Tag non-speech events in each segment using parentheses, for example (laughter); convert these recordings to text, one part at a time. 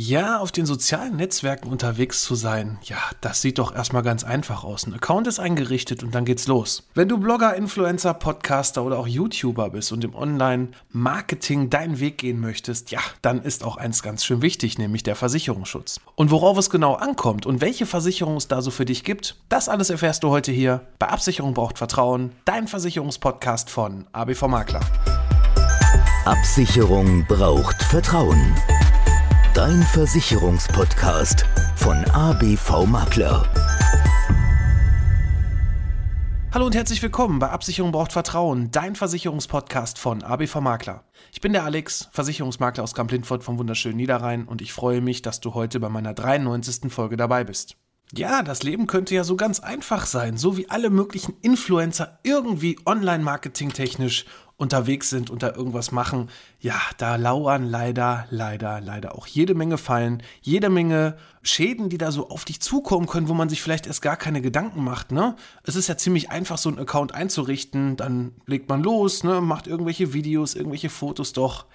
Ja, auf den sozialen Netzwerken unterwegs zu sein, ja, das sieht doch erstmal ganz einfach aus. Ein Account ist eingerichtet und dann geht's los. Wenn du Blogger, Influencer, Podcaster oder auch YouTuber bist und im Online-Marketing deinen Weg gehen möchtest, ja, dann ist auch eins ganz schön wichtig, nämlich der Versicherungsschutz. Und worauf es genau ankommt und welche Versicherung es da so für dich gibt, das alles erfährst du heute hier bei Absicherung braucht Vertrauen, dein Versicherungspodcast von ABV Makler. Absicherung braucht Vertrauen. Dein Versicherungspodcast von ABV Makler. Hallo und herzlich willkommen bei Absicherung braucht Vertrauen, dein Versicherungspodcast von ABV Makler. Ich bin der Alex, Versicherungsmakler aus Kamp-Lindfort vom wunderschönen Niederrhein und ich freue mich, dass du heute bei meiner 93. Folge dabei bist. Ja, das Leben könnte ja so ganz einfach sein, so wie alle möglichen Influencer irgendwie online-marketing technisch unterwegs sind und da irgendwas machen, ja, da lauern leider, leider, leider auch jede Menge Fallen, jede Menge Schäden, die da so auf dich zukommen können, wo man sich vielleicht erst gar keine Gedanken macht, ne? Es ist ja ziemlich einfach, so einen Account einzurichten, dann legt man los, ne, macht irgendwelche Videos, irgendwelche Fotos. Doch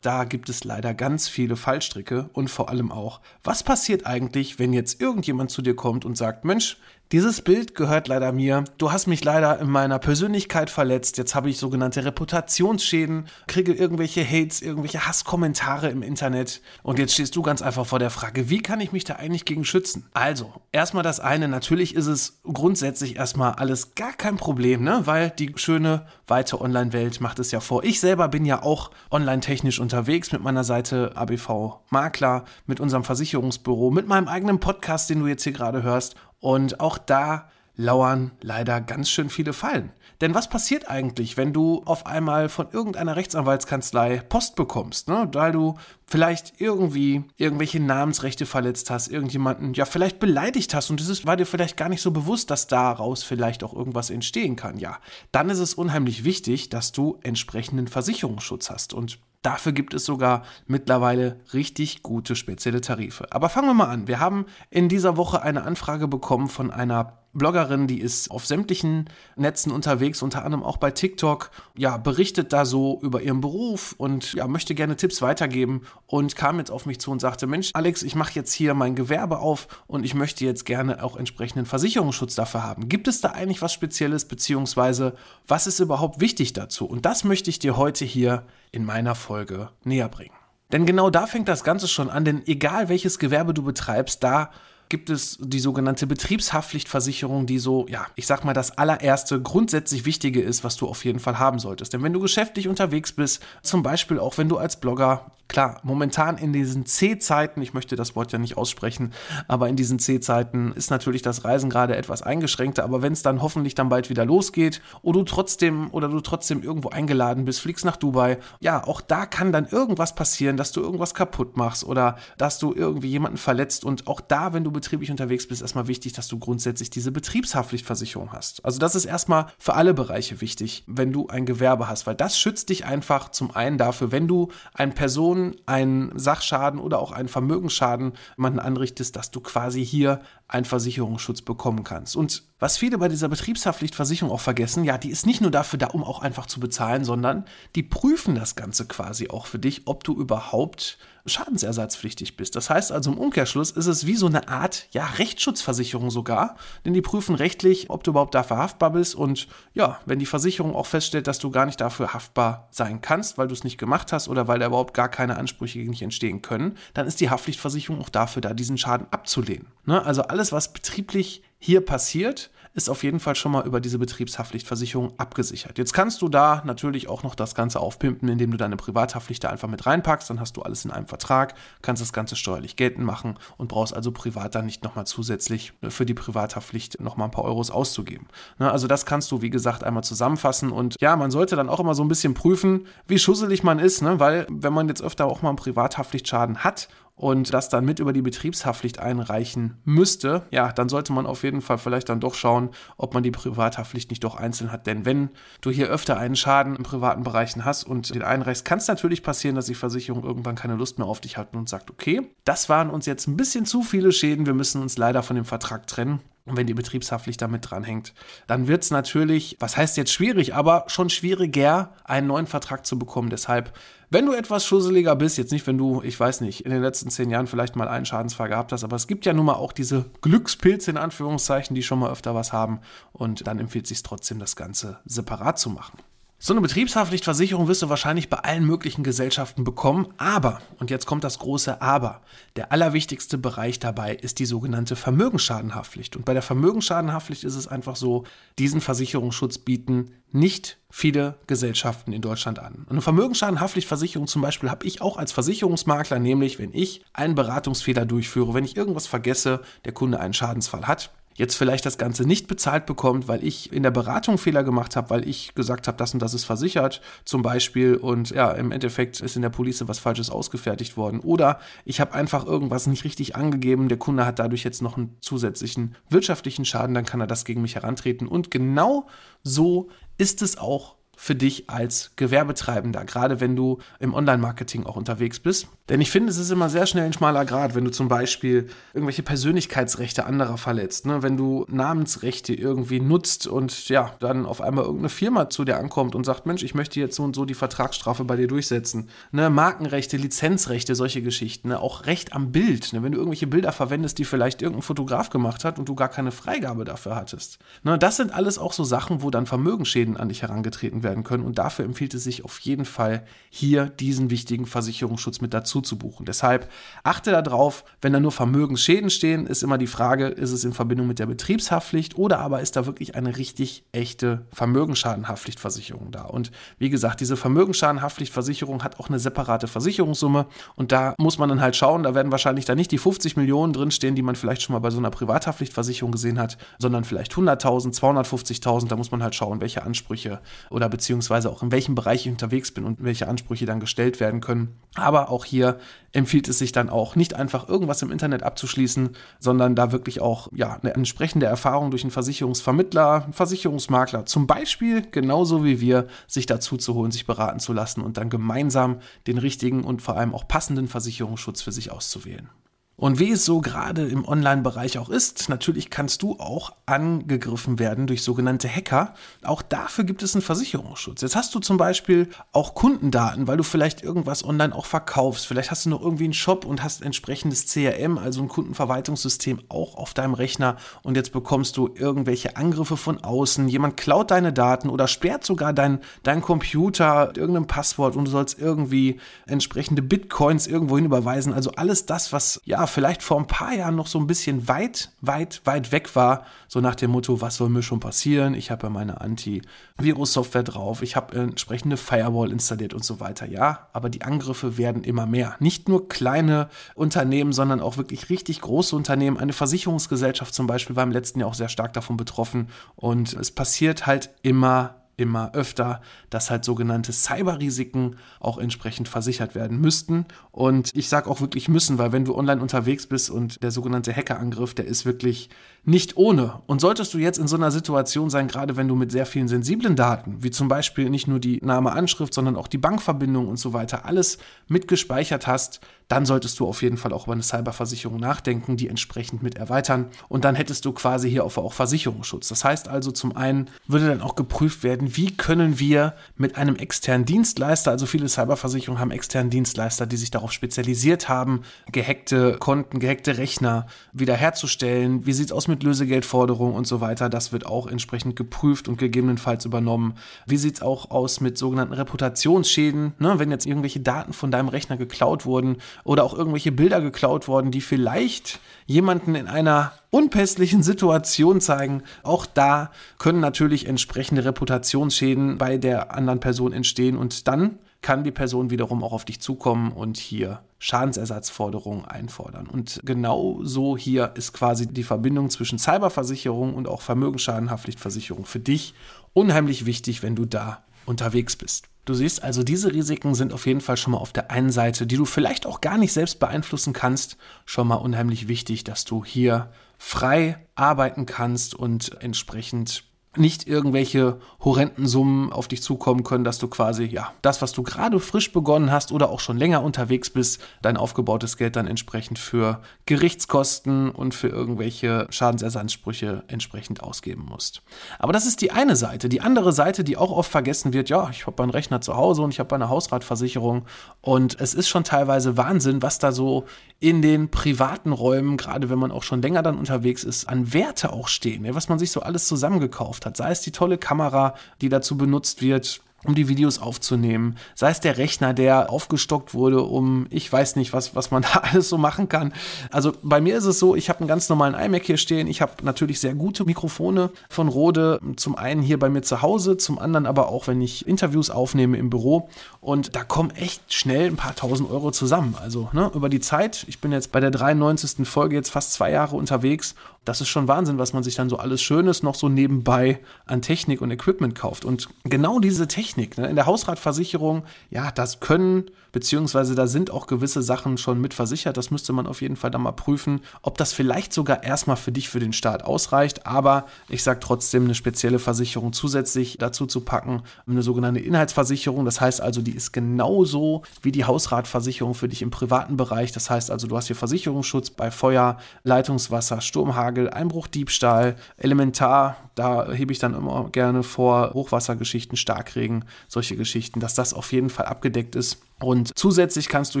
da gibt es leider ganz viele Fallstricke und vor allem auch, was passiert eigentlich, wenn jetzt irgendjemand zu dir kommt und sagt, Mensch, dieses Bild gehört leider mir. Du hast mich leider in meiner Persönlichkeit verletzt. Jetzt habe ich sogenannte Reputationsschäden, kriege irgendwelche Hates, irgendwelche Hasskommentare im Internet. Und jetzt stehst du ganz einfach vor der Frage, wie kann ich mich da eigentlich gegen schützen? Also, erstmal das eine. Natürlich ist es grundsätzlich erstmal alles gar kein Problem, ne? Weil die schöne, weite Online-Welt macht es ja vor. Ich selber bin ja auch online-technisch unterwegs mit meiner Seite ABV Makler, mit unserem Versicherungsbüro, mit meinem eigenen Podcast, den du jetzt hier gerade hörst. Und auch da lauern leider ganz schön viele Fallen. Denn was passiert eigentlich, wenn du auf einmal von irgendeiner Rechtsanwaltskanzlei Post bekommst, ne? weil du vielleicht irgendwie irgendwelche Namensrechte verletzt hast, irgendjemanden ja vielleicht beleidigt hast und es war dir vielleicht gar nicht so bewusst, dass daraus vielleicht auch irgendwas entstehen kann. Ja, dann ist es unheimlich wichtig, dass du entsprechenden Versicherungsschutz hast und Dafür gibt es sogar mittlerweile richtig gute spezielle Tarife. Aber fangen wir mal an. Wir haben in dieser Woche eine Anfrage bekommen von einer Bloggerin, die ist auf sämtlichen Netzen unterwegs, unter anderem auch bei TikTok, ja, berichtet da so über ihren Beruf und ja, möchte gerne Tipps weitergeben und kam jetzt auf mich zu und sagte, Mensch, Alex, ich mache jetzt hier mein Gewerbe auf und ich möchte jetzt gerne auch entsprechenden Versicherungsschutz dafür haben. Gibt es da eigentlich was Spezielles, beziehungsweise was ist überhaupt wichtig dazu? Und das möchte ich dir heute hier in meiner Folge näher bringen. Denn genau da fängt das Ganze schon an, denn egal welches Gewerbe du betreibst, da gibt es die sogenannte Betriebshaftpflichtversicherung, die so, ja, ich sag mal, das allererste grundsätzlich Wichtige ist, was du auf jeden Fall haben solltest. Denn wenn du geschäftlich unterwegs bist, zum Beispiel auch wenn du als Blogger Klar, momentan in diesen C-Zeiten, ich möchte das Wort ja nicht aussprechen, aber in diesen C-Zeiten ist natürlich das Reisen gerade etwas eingeschränkter, aber wenn es dann hoffentlich dann bald wieder losgeht oder du trotzdem oder du trotzdem irgendwo eingeladen bist, fliegst nach Dubai, ja, auch da kann dann irgendwas passieren, dass du irgendwas kaputt machst oder dass du irgendwie jemanden verletzt und auch da, wenn du betrieblich unterwegs bist, erstmal wichtig, dass du grundsätzlich diese Betriebshaftpflichtversicherung hast. Also das ist erstmal für alle Bereiche wichtig, wenn du ein Gewerbe hast, weil das schützt dich einfach zum einen dafür, wenn du eine Person Person einen Sachschaden oder auch einen Vermögensschaden jemanden anrichtest, dass du quasi hier einen Versicherungsschutz bekommen kannst. Und was viele bei dieser Betriebshaftpflichtversicherung auch vergessen, ja, die ist nicht nur dafür da, um auch einfach zu bezahlen, sondern die prüfen das Ganze quasi auch für dich, ob du überhaupt schadensersatzpflichtig bist. Das heißt also im Umkehrschluss ist es wie so eine Art, ja, Rechtsschutzversicherung sogar, denn die prüfen rechtlich, ob du überhaupt dafür haftbar bist und ja, wenn die Versicherung auch feststellt, dass du gar nicht dafür haftbar sein kannst, weil du es nicht gemacht hast oder weil da überhaupt gar keine Ansprüche gegen dich entstehen können, dann ist die Haftpflichtversicherung auch dafür da, diesen Schaden abzulehnen. Ne? Also alles, was betrieblich hier passiert, ist auf jeden Fall schon mal über diese Betriebshaftpflichtversicherung abgesichert. Jetzt kannst du da natürlich auch noch das Ganze aufpimpen, indem du deine Privathaftpflicht da einfach mit reinpackst. Dann hast du alles in einem Vertrag, kannst das Ganze steuerlich geltend machen und brauchst also privat dann nicht nochmal zusätzlich für die Privathaftpflicht nochmal ein paar Euros auszugeben. Ne, also das kannst du, wie gesagt, einmal zusammenfassen und ja, man sollte dann auch immer so ein bisschen prüfen, wie schusselig man ist, ne? weil wenn man jetzt öfter auch mal einen Privathaftpflichtschaden hat und das dann mit über die Betriebshaftpflicht einreichen müsste, ja, dann sollte man auf jeden Fall vielleicht dann doch schauen, ob man die Privathaftpflicht nicht doch einzeln hat. Denn wenn du hier öfter einen Schaden im privaten Bereichen hast und den einreichst, kann es natürlich passieren, dass die Versicherung irgendwann keine Lust mehr auf dich hat und sagt, okay, das waren uns jetzt ein bisschen zu viele Schäden, wir müssen uns leider von dem Vertrag trennen. Und wenn die Betriebshaftpflicht damit dranhängt, dann wird es natürlich, was heißt jetzt schwierig, aber schon schwieriger, einen neuen Vertrag zu bekommen. Deshalb, wenn du etwas schusseliger bist, jetzt nicht, wenn du, ich weiß nicht, in den letzten zehn Jahren vielleicht mal einen Schadensfall gehabt hast, aber es gibt ja nun mal auch diese Glückspilze in Anführungszeichen, die schon mal öfter was haben. Und dann empfiehlt es sich trotzdem, das Ganze separat zu machen. So eine Betriebshaftpflichtversicherung wirst du wahrscheinlich bei allen möglichen Gesellschaften bekommen, aber, und jetzt kommt das große Aber, der allerwichtigste Bereich dabei ist die sogenannte Vermögensschadenhaftpflicht. Und bei der Vermögensschadenhaftpflicht ist es einfach so, diesen Versicherungsschutz bieten nicht viele Gesellschaften in Deutschland an. Eine Vermögensschadenhaftpflichtversicherung zum Beispiel habe ich auch als Versicherungsmakler, nämlich wenn ich einen Beratungsfehler durchführe, wenn ich irgendwas vergesse, der Kunde einen Schadensfall hat, jetzt vielleicht das Ganze nicht bezahlt bekommt, weil ich in der Beratung Fehler gemacht habe, weil ich gesagt habe, das und das ist versichert zum Beispiel und ja, im Endeffekt ist in der Police was Falsches ausgefertigt worden. Oder ich habe einfach irgendwas nicht richtig angegeben, der Kunde hat dadurch jetzt noch einen zusätzlichen wirtschaftlichen Schaden, dann kann er das gegen mich herantreten. Und genau so ist es auch für dich als Gewerbetreibender, gerade wenn du im Online-Marketing auch unterwegs bist. Denn ich finde, es ist immer sehr schnell ein schmaler Grad, wenn du zum Beispiel irgendwelche Persönlichkeitsrechte anderer verletzt, ne? wenn du Namensrechte irgendwie nutzt und ja, dann auf einmal irgendeine Firma zu dir ankommt und sagt, Mensch, ich möchte jetzt so und so die Vertragsstrafe bei dir durchsetzen. Ne? Markenrechte, Lizenzrechte, solche Geschichten, ne? auch Recht am Bild, ne? wenn du irgendwelche Bilder verwendest, die vielleicht irgendein Fotograf gemacht hat und du gar keine Freigabe dafür hattest. Ne? Das sind alles auch so Sachen, wo dann Vermögensschäden an dich herangetreten werden können. Und dafür empfiehlt es sich auf jeden Fall, hier diesen wichtigen Versicherungsschutz mit dazu zu buchen. Deshalb achte darauf, wenn da nur Vermögensschäden stehen, ist immer die Frage, ist es in Verbindung mit der Betriebshaftpflicht oder aber ist da wirklich eine richtig echte Vermögensschadenhaftpflichtversicherung da? Und wie gesagt, diese Vermögensschadenhaftpflichtversicherung hat auch eine separate Versicherungssumme und da muss man dann halt schauen, da werden wahrscheinlich da nicht die 50 Millionen drinstehen, die man vielleicht schon mal bei so einer Privathaftpflichtversicherung gesehen hat, sondern vielleicht 100.000, 250.000, da muss man halt schauen, welche Ansprüche oder beziehungsweise auch in welchem Bereich ich unterwegs bin und welche Ansprüche dann gestellt werden können. Aber auch hier empfiehlt es sich dann auch nicht einfach irgendwas im Internet abzuschließen, sondern da wirklich auch ja, eine entsprechende Erfahrung durch einen Versicherungsvermittler, einen Versicherungsmakler zum Beispiel, genauso wie wir, sich dazu zu holen, sich beraten zu lassen und dann gemeinsam den richtigen und vor allem auch passenden Versicherungsschutz für sich auszuwählen. Und wie es so gerade im Online-Bereich auch ist, natürlich kannst du auch angegriffen werden durch sogenannte Hacker. Auch dafür gibt es einen Versicherungsschutz. Jetzt hast du zum Beispiel auch Kundendaten, weil du vielleicht irgendwas online auch verkaufst. Vielleicht hast du noch irgendwie einen Shop und hast entsprechendes CRM, also ein Kundenverwaltungssystem auch auf deinem Rechner. Und jetzt bekommst du irgendwelche Angriffe von außen. Jemand klaut deine Daten oder sperrt sogar dein, dein Computer, irgendein Passwort und du sollst irgendwie entsprechende Bitcoins irgendwo hin überweisen. Also alles das, was ja vielleicht vor ein paar Jahren noch so ein bisschen weit, weit, weit weg war, so nach dem Motto, was soll mir schon passieren? Ich habe ja meine Antivirus-Software drauf, ich habe entsprechende Firewall installiert und so weiter. Ja, aber die Angriffe werden immer mehr. Nicht nur kleine Unternehmen, sondern auch wirklich richtig große Unternehmen. Eine Versicherungsgesellschaft zum Beispiel war im letzten Jahr auch sehr stark davon betroffen und es passiert halt immer immer öfter, dass halt sogenannte Cyberrisiken auch entsprechend versichert werden müssten. Und ich sage auch wirklich müssen, weil wenn du online unterwegs bist und der sogenannte Hackerangriff, der ist wirklich nicht ohne. Und solltest du jetzt in so einer Situation sein, gerade wenn du mit sehr vielen sensiblen Daten, wie zum Beispiel nicht nur die Name, Anschrift, sondern auch die Bankverbindung und so weiter, alles mitgespeichert hast, dann solltest du auf jeden Fall auch über eine Cyberversicherung nachdenken, die entsprechend mit erweitern. Und dann hättest du quasi hier auch Versicherungsschutz. Das heißt also, zum einen würde dann auch geprüft werden, wie können wir mit einem externen Dienstleister, also viele Cyberversicherungen haben externen Dienstleister, die sich darauf spezialisiert haben, gehackte Konten, gehackte Rechner wiederherzustellen. Wie sieht es aus mit Lösegeldforderungen und so weiter? Das wird auch entsprechend geprüft und gegebenenfalls übernommen. Wie sieht es auch aus mit sogenannten Reputationsschäden? Ne? Wenn jetzt irgendwelche Daten von deinem Rechner geklaut wurden, oder auch irgendwelche Bilder geklaut worden, die vielleicht jemanden in einer unpässlichen Situation zeigen. Auch da können natürlich entsprechende Reputationsschäden bei der anderen Person entstehen und dann kann die Person wiederum auch auf dich zukommen und hier Schadensersatzforderungen einfordern. Und genau so hier ist quasi die Verbindung zwischen Cyberversicherung und auch Vermögensschadenhaftpflichtversicherung für dich unheimlich wichtig, wenn du da unterwegs bist. Du siehst also, diese Risiken sind auf jeden Fall schon mal auf der einen Seite, die du vielleicht auch gar nicht selbst beeinflussen kannst, schon mal unheimlich wichtig, dass du hier frei arbeiten kannst und entsprechend nicht irgendwelche horrenden Summen auf dich zukommen können, dass du quasi, ja, das, was du gerade frisch begonnen hast oder auch schon länger unterwegs bist, dein aufgebautes Geld dann entsprechend für Gerichtskosten und für irgendwelche Schadensersatzansprüche entsprechend ausgeben musst. Aber das ist die eine Seite. Die andere Seite, die auch oft vergessen wird, ja, ich habe meinen Rechner zu Hause und ich habe eine Hausratversicherung und es ist schon teilweise Wahnsinn, was da so in den privaten Räumen, gerade wenn man auch schon länger dann unterwegs ist, an Werte auch stehen, was man sich so alles zusammengekauft hat. Sei es die tolle Kamera, die dazu benutzt wird, um die Videos aufzunehmen. Sei es der Rechner, der aufgestockt wurde, um ich weiß nicht, was, was man (laughs) da alles so machen kann. Also bei mir ist es so, ich habe einen ganz normalen iMac hier stehen. Ich habe natürlich sehr gute Mikrofone von Rode. Zum einen hier bei mir zu Hause, zum anderen aber auch, wenn ich Interviews aufnehme im Büro. Und da kommen echt schnell ein paar tausend Euro zusammen. Also ne, über die Zeit, ich bin jetzt bei der 93. Folge jetzt fast zwei Jahre unterwegs das ist schon Wahnsinn, was man sich dann so alles Schönes noch so nebenbei an Technik und Equipment kauft. Und genau diese Technik ne, in der Hausratversicherung, ja, das können, beziehungsweise da sind auch gewisse Sachen schon mit versichert. Das müsste man auf jeden Fall dann mal prüfen, ob das vielleicht sogar erstmal für dich für den Start ausreicht. Aber ich sage trotzdem, eine spezielle Versicherung zusätzlich dazu zu packen, eine sogenannte Inhaltsversicherung. Das heißt also, die ist genauso wie die Hausratversicherung für dich im privaten Bereich. Das heißt also, du hast hier Versicherungsschutz bei Feuer, Leitungswasser, Sturmhagel, Hagel, Einbruch, Diebstahl, Elementar, da hebe ich dann immer gerne vor, Hochwassergeschichten, Starkregen, solche Geschichten, dass das auf jeden Fall abgedeckt ist. Und zusätzlich kannst du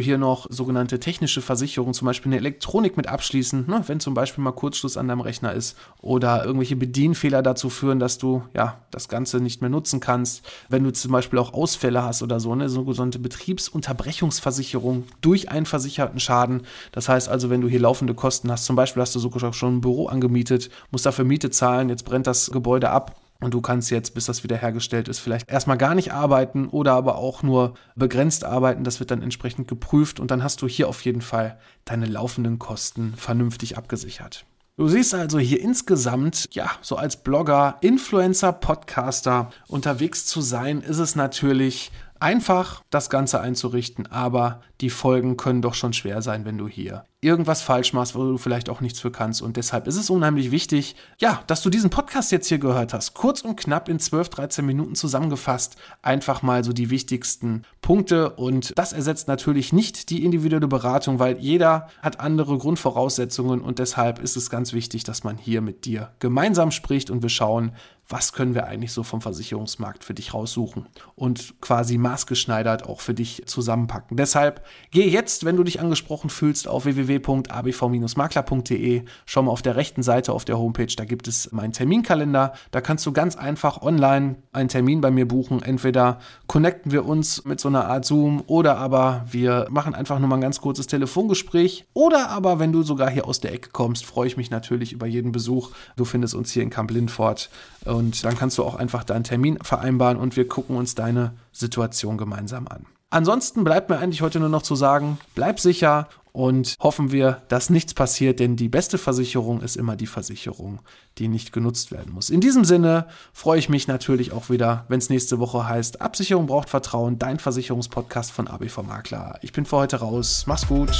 hier noch sogenannte technische Versicherungen, zum Beispiel eine Elektronik mit abschließen, ne, wenn zum Beispiel mal Kurzschluss an deinem Rechner ist oder irgendwelche Bedienfehler dazu führen, dass du ja das Ganze nicht mehr nutzen kannst. Wenn du zum Beispiel auch Ausfälle hast oder so, eine sogenannte Betriebsunterbrechungsversicherung durch einen versicherten Schaden. Das heißt also, wenn du hier laufende Kosten hast, zum Beispiel hast du sogar schon ein Büro angemietet, musst dafür Miete zahlen, jetzt brennt das Gebäude ab und du kannst jetzt, bis das wieder hergestellt ist, vielleicht erstmal gar nicht arbeiten oder aber auch nur begrenzt arbeiten. Das wird dann entsprechend geprüft und dann hast du hier auf jeden Fall deine laufenden Kosten vernünftig abgesichert. Du siehst also hier insgesamt, ja, so als Blogger, Influencer, Podcaster unterwegs zu sein, ist es natürlich einfach, das Ganze einzurichten, aber die Folgen können doch schon schwer sein, wenn du hier irgendwas falsch machst, wo du vielleicht auch nichts für kannst. Und deshalb ist es unheimlich wichtig, ja, dass du diesen Podcast jetzt hier gehört hast. Kurz und knapp in 12, 13 Minuten zusammengefasst. Einfach mal so die wichtigsten Punkte. Und das ersetzt natürlich nicht die individuelle Beratung, weil jeder hat andere Grundvoraussetzungen. Und deshalb ist es ganz wichtig, dass man hier mit dir gemeinsam spricht und wir schauen, was können wir eigentlich so vom Versicherungsmarkt für dich raussuchen und quasi maßgeschneidert auch für dich zusammenpacken. Deshalb geh jetzt, wenn du dich angesprochen fühlst, auf www www.abv-makler.de. Schau mal auf der rechten Seite auf der Homepage, da gibt es meinen Terminkalender. Da kannst du ganz einfach online einen Termin bei mir buchen. Entweder connecten wir uns mit so einer Art Zoom oder aber wir machen einfach nur mal ein ganz kurzes Telefongespräch. Oder aber, wenn du sogar hier aus der Ecke kommst, freue ich mich natürlich über jeden Besuch. Du findest uns hier in Kamp Lindfort und dann kannst du auch einfach deinen Termin vereinbaren und wir gucken uns deine Situation gemeinsam an. Ansonsten bleibt mir eigentlich heute nur noch zu sagen, bleib sicher und hoffen wir, dass nichts passiert, denn die beste Versicherung ist immer die Versicherung, die nicht genutzt werden muss. In diesem Sinne freue ich mich natürlich auch wieder, wenn es nächste Woche heißt, Absicherung braucht Vertrauen, dein Versicherungspodcast von ABV Makler. Ich bin für heute raus. Mach's gut.